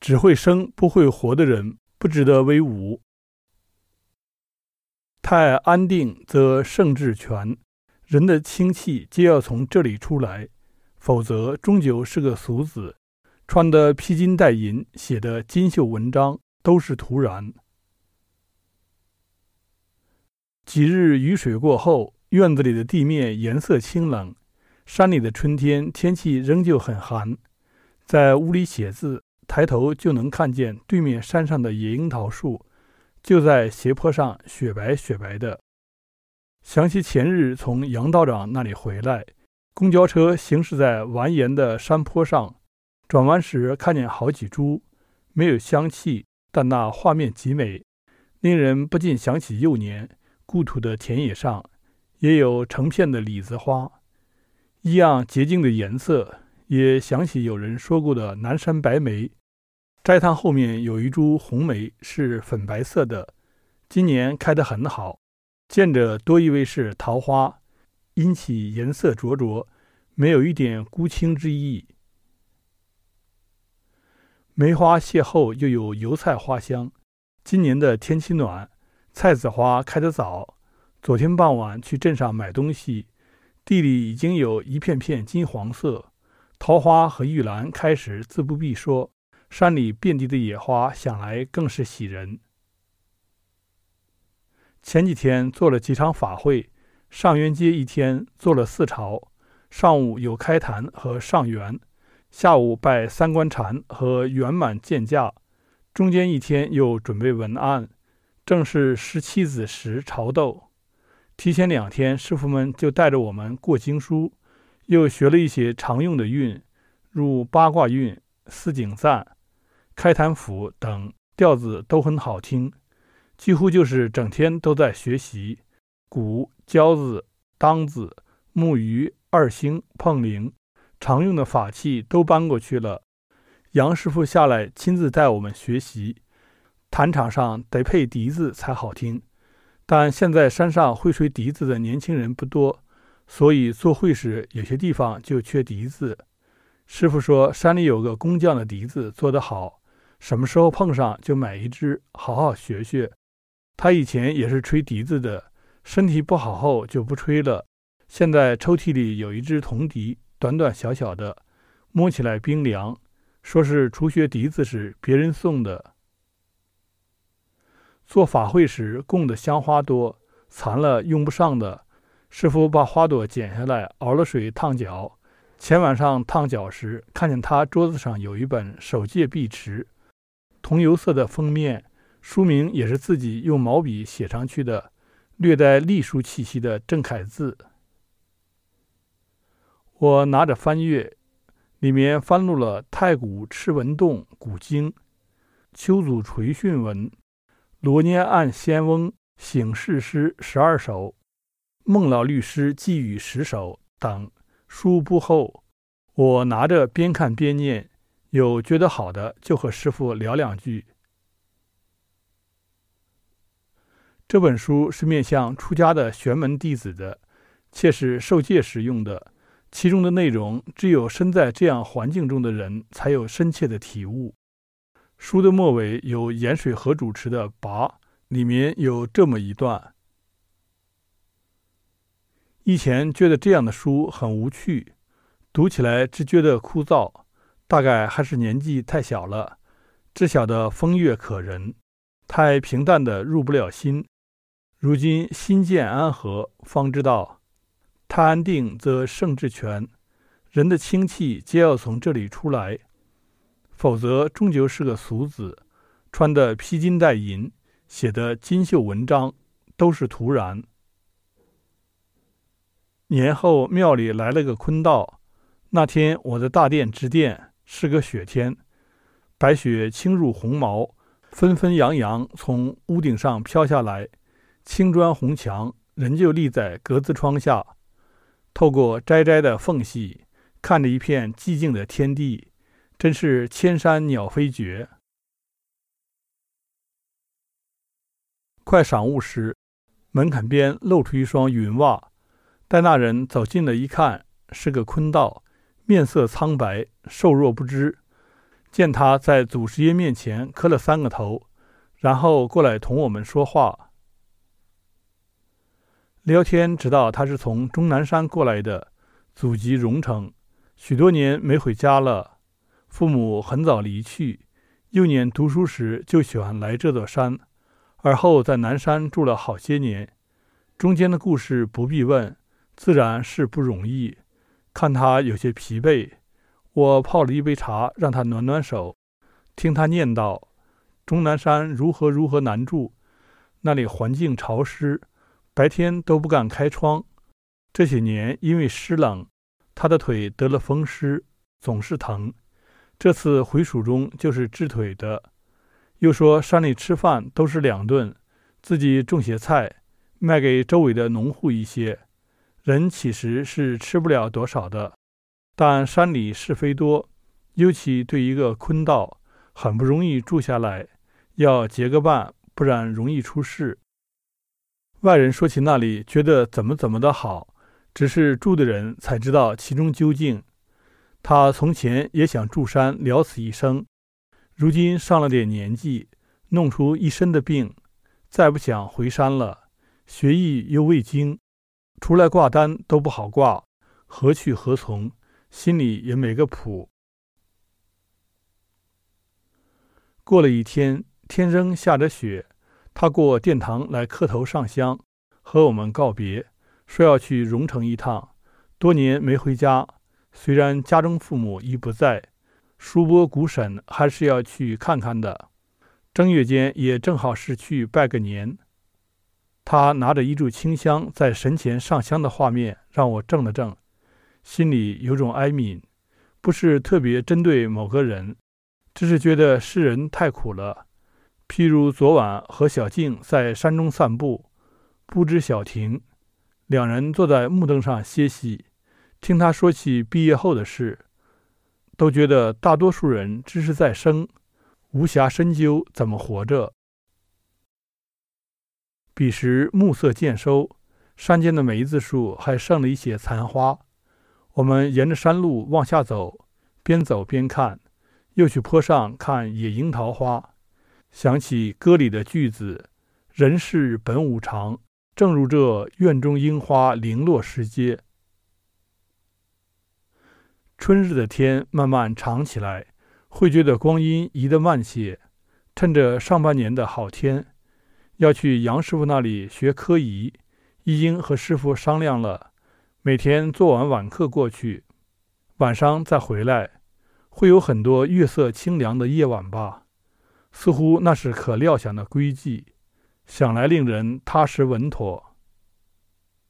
只会生不会活的人不值得威武。太安定则圣智全，人的清气皆要从这里出来，否则终究是个俗子。穿的披金戴银，写的金绣文章，都是徒然。几日雨水过后，院子里的地面颜色清冷，山里的春天天气仍旧很寒。在屋里写字，抬头就能看见对面山上的野樱桃树，就在斜坡上，雪白雪白的。想起前日从杨道长那里回来，公交车行驶在蜿蜒的山坡上。转弯时看见好几株，没有香气，但那画面极美，令人不禁想起幼年故土的田野上也有成片的李子花，一样洁净的颜色。也想起有人说过的南山白梅，斋堂后面有一株红梅，是粉白色的，今年开得很好，见着多以为是桃花，因其颜色灼灼，没有一点孤清之意。梅花谢后，又有油菜花香。今年的天气暖，菜籽花开得早。昨天傍晚去镇上买东西，地里已经有一片片金黄色。桃花和玉兰开时自不必说，山里遍地的野花，想来更是喜人。前几天做了几场法会，上元节一天做了四朝，上午有开坛和上元。下午拜三官禅和圆满见驾，中间一天又准备文案，正是十七子时朝斗。提前两天，师傅们就带着我们过经书，又学了一些常用的韵，如八卦韵、四景赞、开坛符等，调子都很好听，几乎就是整天都在学习。鼓、交子、当子、木鱼、二星、碰铃。常用的法器都搬过去了，杨师傅下来亲自带我们学习。弹场上得配笛子才好听，但现在山上会吹笛子的年轻人不多，所以做会时有些地方就缺笛子。师傅说山里有个工匠的笛子做得好，什么时候碰上就买一支，好好学学。他以前也是吹笛子的，身体不好后就不吹了。现在抽屉里有一支铜笛。短短小小的，摸起来冰凉，说是初学笛子时别人送的。做法会时供的香花多，残了用不上的，师傅把花朵剪下来熬了水烫脚。前晚上烫脚时，看见他桌子上有一本《守戒碧池》，铜油色的封面，书名也是自己用毛笔写上去的，略带隶书气息的正楷字。我拿着翻阅，里面翻录了太古赤文洞古经、丘祖垂训文、罗涅案仙翁醒世诗十二首、孟老律师寄语十首等书不厚。我拿着边看边念，有觉得好的就和师傅聊两句。这本书是面向出家的玄门弟子的，且是受戒时用的。其中的内容，只有身在这样环境中的人才有深切的体悟。书的末尾有盐水河主持的跋，里面有这么一段：以前觉得这样的书很无趣，读起来只觉得枯燥，大概还是年纪太小了，只晓得风月可人，太平淡的入不了心。如今心渐安和，方知道。太安定则圣智全，人的清气皆要从这里出来，否则终究是个俗子。穿的披金戴银，写的金绣文章，都是徒然。年后庙里来了个坤道，那天我的大殿值殿，是个雪天，白雪轻入红毛，纷纷扬扬从屋顶上飘下来，青砖红墙仍旧立在格子窗下。透过窄窄的缝隙，看着一片寂静的天地，真是千山鸟飞绝。快晌午时，门槛边露出一双云袜。待那人走近了一看，是个坤道，面色苍白，瘦弱不知，见他在祖师爷面前磕了三个头，然后过来同我们说话聊天，知道他是从终南山过来的，祖籍荣城，许多年没回家了。父母很早离去，幼年读书时就喜欢来这座山，而后在南山住了好些年。中间的故事不必问，自然是不容易。看他有些疲惫，我泡了一杯茶让他暖暖手，听他念叨：终南山如何如何难住，那里环境潮湿，白天都不敢开窗。这些年因为湿冷，他的腿得了风湿，总是疼。这次回蜀中就是治腿的。又说山里吃饭都是两顿，自己种些菜，卖给周围的农户一些。人其实是吃不了多少的，但山里是非多，尤其对一个坤道，很不容易住下来，要结个伴，不然容易出事。外人说起那里，觉得怎么怎么的好，只是住的人才知道其中究竟。他从前也想住山了此一生，如今上了点年纪，弄出一身的病，再不想回山了，学艺又未精。出来挂单都不好挂，何去何从？心里也没个谱。过了一天，天仍下着雪，他过殿堂来磕头上香，和我们告别，说要去荣城一趟。多年没回家，虽然家中父母已不在，叔伯姑婶还是要去看看的。正月间也正好是去拜个年。他拿着一炷清香在神前上香的画面，让我怔了怔，心里有种哀悯，不是特别针对某个人，只是觉得世人太苦了。譬如昨晚和小静在山中散步，不知小亭，两人坐在木凳上歇息，听他说起毕业后的事，都觉得大多数人只是在生，无暇深究怎么活着。彼时暮色渐收，山间的梅子树还剩了一些残花。我们沿着山路往下走，边走边看，又去坡上看野樱桃花，想起歌里的句子：“人世本无常，正如这院中樱花零落时节。”春日的天慢慢长起来，会觉得光阴移得慢些。趁着上半年的好天。要去杨师傅那里学科仪，一英和师傅商量了，每天做完晚课过去，晚上再回来，会有很多月色清凉的夜晚吧？似乎那是可料想的规矩，想来令人踏实稳妥。